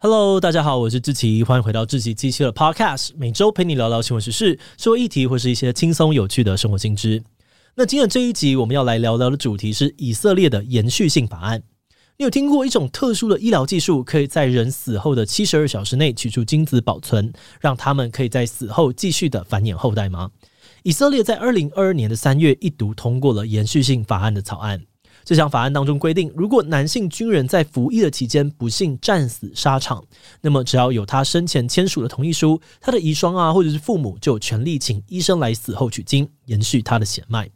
Hello，大家好，我是志奇，欢迎回到志奇机器的 Podcast，每周陪你聊聊新闻时事、社会议题或是一些轻松有趣的生活新知。那今天这一集我们要来聊聊的主题是以色列的延续性法案。你有听过一种特殊的医疗技术，可以在人死后的七十二小时内取出精子保存，让他们可以在死后继续的繁衍后代吗？以色列在二零二二年的三月一读通过了延续性法案的草案。这项法案当中规定，如果男性军人在服役的期间不幸战死沙场，那么只要有他生前签署的同意书，他的遗孀啊或者是父母就有权利请医生来死后取精，延续他的血脉。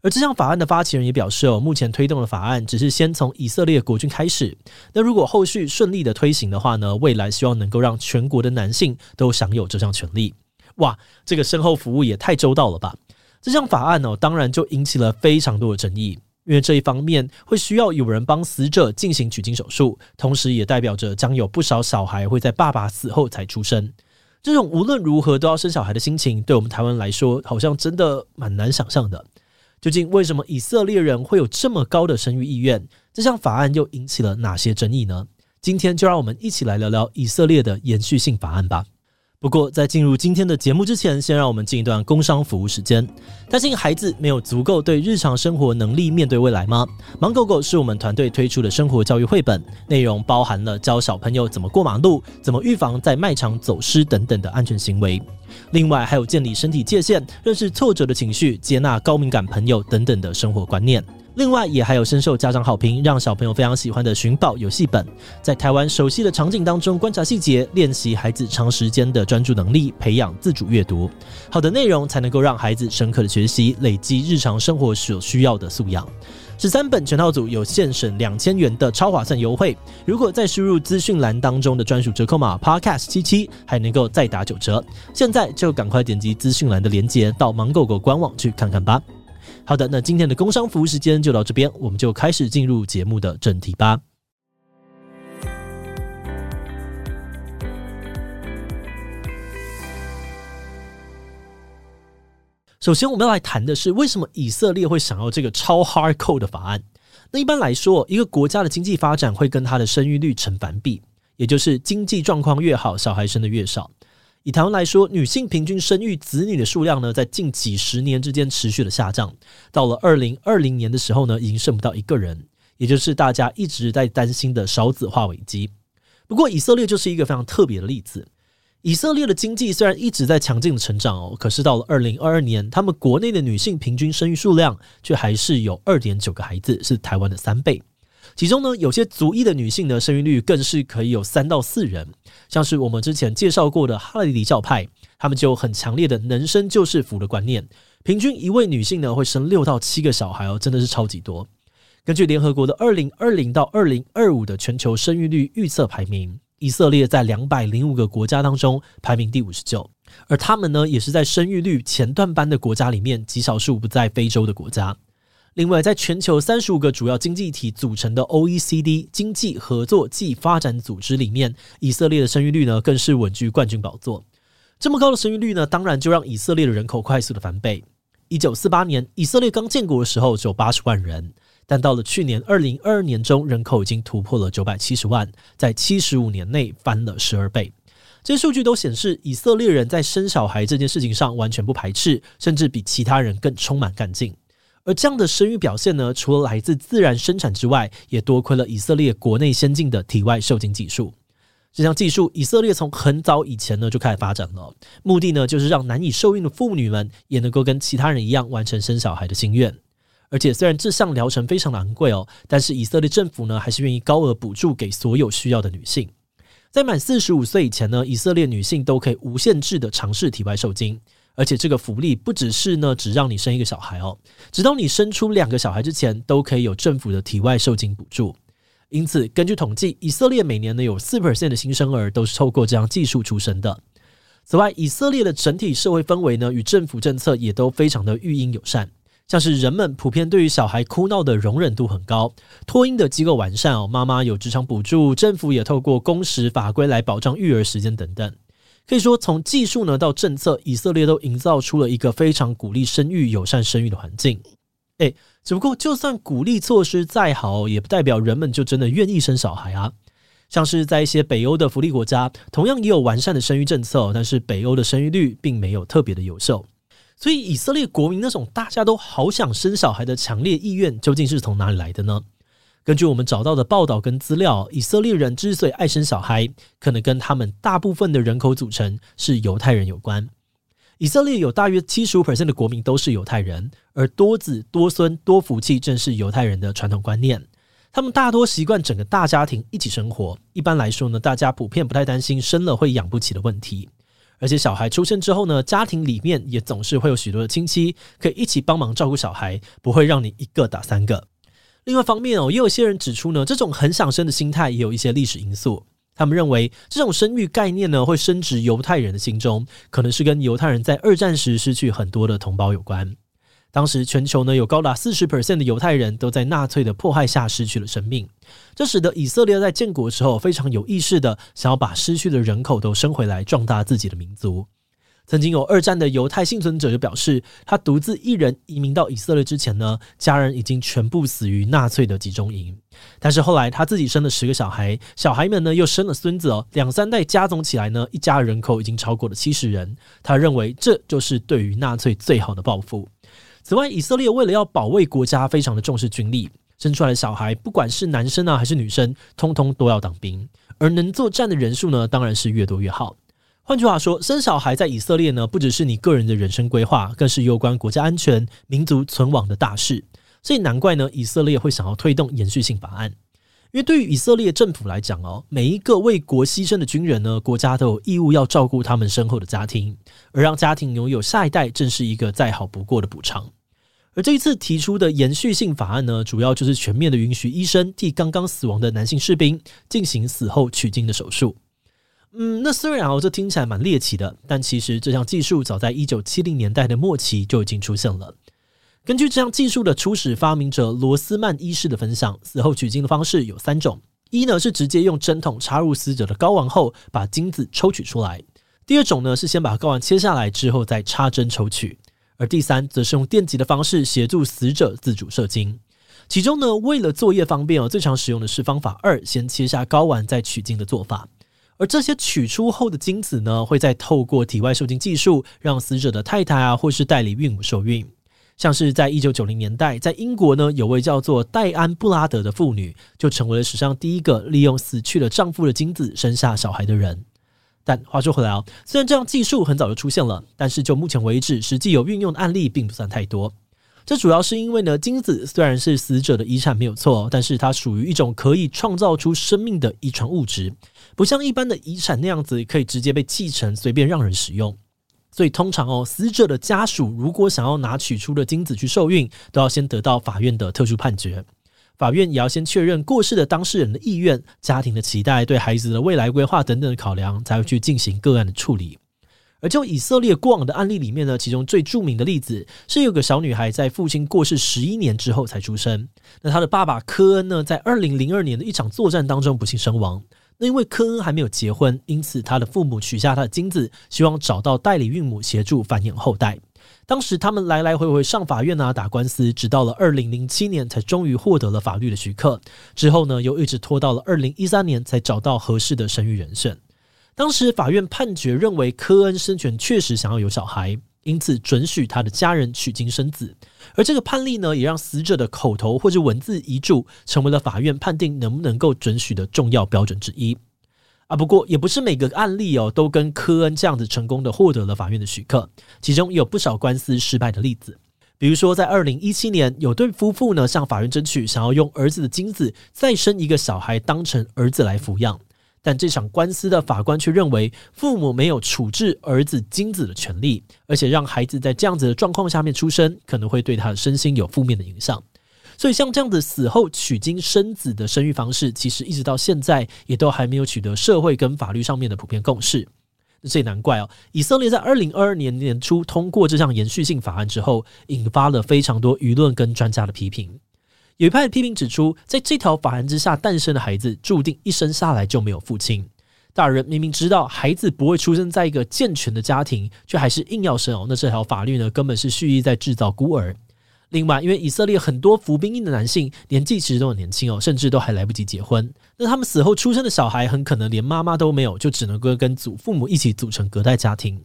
而这项法案的发起人也表示哦，目前推动的法案只是先从以色列国军开始。那如果后续顺利的推行的话呢，未来希望能够让全国的男性都享有这项权利。哇，这个身后服务也太周到了吧！这项法案呢，当然就引起了非常多的争议，因为这一方面会需要有人帮死者进行取精手术，同时也代表着将有不少小孩会在爸爸死后才出生。这种无论如何都要生小孩的心情，对我们台湾来说，好像真的蛮难想象的。究竟为什么以色列人会有这么高的生育意愿？这项法案又引起了哪些争议呢？今天就让我们一起来聊聊以色列的延续性法案吧。不过，在进入今天的节目之前，先让我们进一段工商服务时间。担心孩子没有足够对日常生活能力面对未来吗？芒狗狗是我们团队推出的生活教育绘本，内容包含了教小朋友怎么过马路、怎么预防在卖场走失等等的安全行为。另外，还有建立身体界限、认识挫折的情绪、接纳高敏感朋友等等的生活观念。另外，也还有深受家长好评，让小朋友非常喜欢的寻宝游戏本，在台湾熟悉的场景当中观察细节，练习孩子长时间的专注能力，培养自主阅读。好的内容才能够让孩子深刻的学习，累积日常生活所需要的素养。十三本全套组有现省两千元的超划算优惠，如果再输入资讯栏当中的专属折扣码 Podcast 七七，还能够再打九折。现在就赶快点击资讯栏的链接，到芒狗狗官网去看看吧。好的，那今天的工商服务时间就到这边，我们就开始进入节目的正题吧。首先，我们要来谈的是为什么以色列会想要这个超 hardcore 的法案。那一般来说，一个国家的经济发展会跟它的生育率成反比，也就是经济状况越好，小孩生的越少。以台湾来说，女性平均生育子女的数量呢，在近几十年之间持续的下降。到了二零二零年的时候呢，已经剩不到一个人，也就是大家一直在担心的少子化危机。不过，以色列就是一个非常特别的例子。以色列的经济虽然一直在强劲的成长哦，可是到了二零二二年，他们国内的女性平均生育数量却还是有二点九个孩子，是台湾的三倍。其中呢，有些族裔的女性的生育率更是可以有三到四人，像是我们之前介绍过的哈雷迪教派，他们就有很强烈的能生就是福的观念，平均一位女性呢会生六到七个小孩哦，真的是超级多。根据联合国的二零二零到二零二五的全球生育率预测排名，以色列在两百零五个国家当中排名第五十九，而他们呢也是在生育率前段班的国家里面极少数不在非洲的国家。另外，在全球三十五个主要经济体组成的 OECD 经济合作暨发展组织里面，以色列的生育率呢更是稳居冠军宝座。这么高的生育率呢，当然就让以色列的人口快速的翻倍。一九四八年，以色列刚建国的时候只有八十万人，但到了去年二零二二年中，人口已经突破了九百七十万，在七十五年内翻了十二倍。这些数据都显示，以色列人在生小孩这件事情上完全不排斥，甚至比其他人更充满干劲。而这样的生育表现呢，除了来自自然生产之外，也多亏了以色列国内先进的体外受精技术。这项技术，以色列从很早以前呢就开始发展了，目的呢就是让难以受孕的妇女们也能够跟其他人一样完成生小孩的心愿。而且虽然这项疗程非常的昂贵哦，但是以色列政府呢还是愿意高额补助给所有需要的女性。在满四十五岁以前呢，以色列女性都可以无限制的尝试体外受精。而且这个福利不只是呢，只让你生一个小孩哦，直到你生出两个小孩之前，都可以有政府的体外受精补助。因此，根据统计，以色列每年呢有四 percent 的新生儿都是透过这样技术出生的。此外，以色列的整体社会氛围呢与政府政策也都非常的育婴友善，像是人们普遍对于小孩哭闹的容忍度很高，托婴的机构完善哦，妈妈有职场补助，政府也透过工时法规来保障育儿时间等等。可以说，从技术呢到政策，以色列都营造出了一个非常鼓励生育、友善生育的环境。诶，只不过就算鼓励措施再好，也不代表人们就真的愿意生小孩啊。像是在一些北欧的福利国家，同样也有完善的生育政策，但是北欧的生育率并没有特别的优秀。所以以色列国民那种大家都好想生小孩的强烈意愿，究竟是从哪里来的呢？根据我们找到的报道跟资料，以色列人之所以爱生小孩，可能跟他们大部分的人口组成是犹太人有关。以色列有大约七十五 percent 的国民都是犹太人，而多子多孙多福气正是犹太人的传统观念。他们大多习惯整个大家庭一起生活。一般来说呢，大家普遍不太担心生了会养不起的问题。而且小孩出生之后呢，家庭里面也总是会有许多的亲戚可以一起帮忙照顾小孩，不会让你一个打三个。另外一方面哦，也有些人指出呢，这种很想生的心态也有一些历史因素。他们认为这种生育概念呢，会深植犹太人的心中，可能是跟犹太人在二战时失去很多的同胞有关。当时全球呢，有高达四十 percent 的犹太人都在纳粹的迫害下失去了生命，这使得以色列在建国的时候非常有意识的想要把失去的人口都生回来，壮大自己的民族。曾经有二战的犹太幸存者就表示，他独自一人移民到以色列之前呢，家人已经全部死于纳粹的集中营。但是后来他自己生了十个小孩，小孩们呢又生了孙子哦，两三代加总起来呢，一家人口已经超过了七十人。他认为这就是对于纳粹最好的报复。此外，以色列为了要保卫国家，非常的重视军力，生出来的小孩，不管是男生啊还是女生，通通都要当兵。而能作战的人数呢，当然是越多越好。换句话说，生小孩在以色列呢，不只是你个人的人生规划，更是攸关国家安全、民族存亡的大事。所以难怪呢，以色列会想要推动延续性法案。因为对于以色列政府来讲哦，每一个为国牺牲的军人呢，国家都有义务要照顾他们身后的家庭，而让家庭拥有下一代，正是一个再好不过的补偿。而这一次提出的延续性法案呢，主要就是全面的允许医生替刚刚死亡的男性士兵进行死后取精的手术。嗯，那虽然哦，这听起来蛮猎奇的，但其实这项技术早在一九七零年代的末期就已经出现了。根据这项技术的初始发明者罗斯曼医师的分享，死后取精的方式有三种：一呢是直接用针筒插入死者的睾丸后把精子抽取出来；第二种呢是先把睾丸切下来之后再插针抽取；而第三则是用电击的方式协助死者自主射精。其中呢，为了作业方便哦，最常使用的是方法二，先切下睾丸再取精的做法。而这些取出后的精子呢，会再透过体外受精技术，让死者的太太啊或是代理孕母受孕。像是在一九九零年代，在英国呢，有位叫做戴安布拉德的妇女，就成为了史上第一个利用死去了丈夫的精子生下小孩的人。但话说回来啊，虽然这样技术很早就出现了，但是就目前为止，实际有运用的案例并不算太多。这主要是因为呢，精子虽然是死者的遗产没有错，但是它属于一种可以创造出生命的遗传物质，不像一般的遗产那样子可以直接被继承，随便让人使用。所以通常哦，死者的家属如果想要拿取出的精子去受孕，都要先得到法院的特殊判决。法院也要先确认过世的当事人的意愿、家庭的期待、对孩子的未来规划等等的考量，才会去进行个案的处理。而就以色列过往的案例里面呢，其中最著名的例子是有个小女孩在父亲过世十一年之后才出生。那她的爸爸科恩呢，在二零零二年的一场作战当中不幸身亡。那因为科恩还没有结婚，因此他的父母取下他的精子，希望找到代理孕母协助繁衍后代。当时他们来来回回上法院啊打官司，直到了二零零七年才终于获得了法律的许可。之后呢，又一直拖到了二零一三年才找到合适的生育人选。当时法院判决认为科恩生前确实想要有小孩。因此，准许他的家人取精生子，而这个判例呢，也让死者的口头或者文字遗嘱成为了法院判定能不能够准许的重要标准之一。啊，不过也不是每个案例哦都跟科恩这样子成功的获得了法院的许可，其中有不少官司失败的例子。比如说，在二零一七年，有对夫妇呢向法院争取，想要用儿子的精子再生一个小孩当成儿子来抚养。但这场官司的法官却认为，父母没有处置儿子精子的权利，而且让孩子在这样子的状况下面出生，可能会对他的身心有负面的影响。所以，像这样子死后取精生子的生育方式，其实一直到现在也都还没有取得社会跟法律上面的普遍共识。这也难怪哦，以色列在二零二二年年初通过这项延续性法案之后，引发了非常多舆论跟专家的批评。有一派批评指出，在这条法案之下诞生的孩子，注定一生下来就没有父亲。大人明明知道孩子不会出生在一个健全的家庭，却还是硬要生哦。那这条法律呢，根本是蓄意在制造孤儿。另外，因为以色列很多服兵役的男性年纪其实都很年轻哦，甚至都还来不及结婚。那他们死后出生的小孩很可能连妈妈都没有，就只能够跟祖父母一起组成隔代家庭。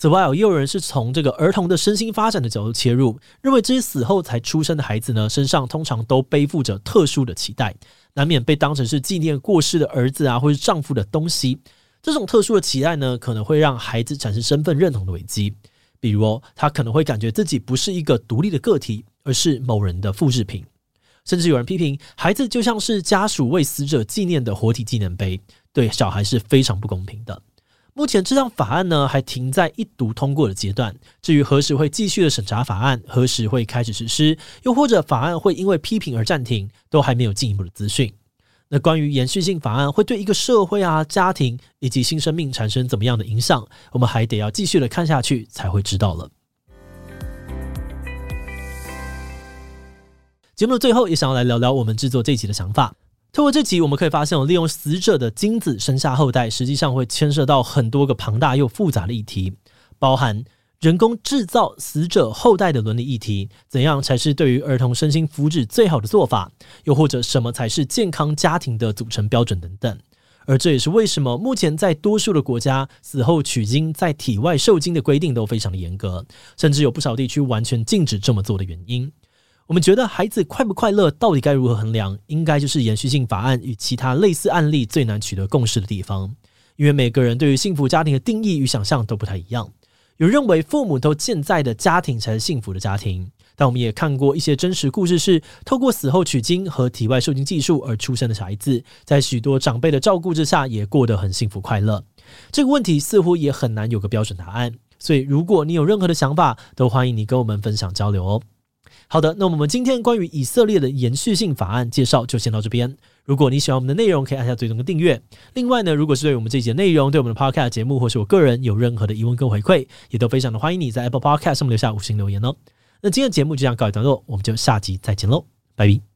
此外，也有人是从这个儿童的身心发展的角度切入，认为这些死后才出生的孩子呢，身上通常都背负着特殊的期待，难免被当成是纪念过世的儿子啊，或是丈夫的东西。这种特殊的期待呢，可能会让孩子产生身份认同的危机。比如，他可能会感觉自己不是一个独立的个体，而是某人的复制品。甚至有人批评，孩子就像是家属为死者纪念的活体纪念碑，对小孩是非常不公平的。目前这项法案呢，还停在一读通过的阶段。至于何时会继续的审查法案，何时会开始实施，又或者法案会因为批评而暂停，都还没有进一步的资讯。那关于延续性法案会对一个社会啊、家庭以及新生命产生怎么样的影响，我们还得要继续的看下去才会知道了。节目的最后，也想要来聊聊我们制作这集的想法。透过这集，我们可以发现，利用死者的精子生下后代，实际上会牵涉到很多个庞大又复杂的议题，包含。人工制造死者后代的伦理议题，怎样才是对于儿童身心福祉最好的做法？又或者什么才是健康家庭的组成标准等等？而这也是为什么目前在多数的国家，死后取精在体外受精的规定都非常的严格，甚至有不少地区完全禁止这么做的原因。我们觉得孩子快不快乐到底该如何衡量？应该就是延续性法案与其他类似案例最难取得共识的地方，因为每个人对于幸福家庭的定义与想象都不太一样。有认为父母都健在的家庭才是幸福的家庭，但我们也看过一些真实故事，是透过死后取精和体外受精技术而出生的小孩子，在许多长辈的照顾之下，也过得很幸福快乐。这个问题似乎也很难有个标准答案，所以如果你有任何的想法，都欢迎你跟我们分享交流哦。好的，那我们今天关于以色列的延续性法案介绍就先到这边。如果你喜欢我们的内容，可以按下最终的订阅。另外呢，如果是对我们这集内容、对我们的 Podcast 节目或是我个人有任何的疑问跟回馈，也都非常的欢迎你在 Apple Podcast 上面留下五星留言哦。那今天的节目就这样告一段落，我们就下集再见喽，拜拜。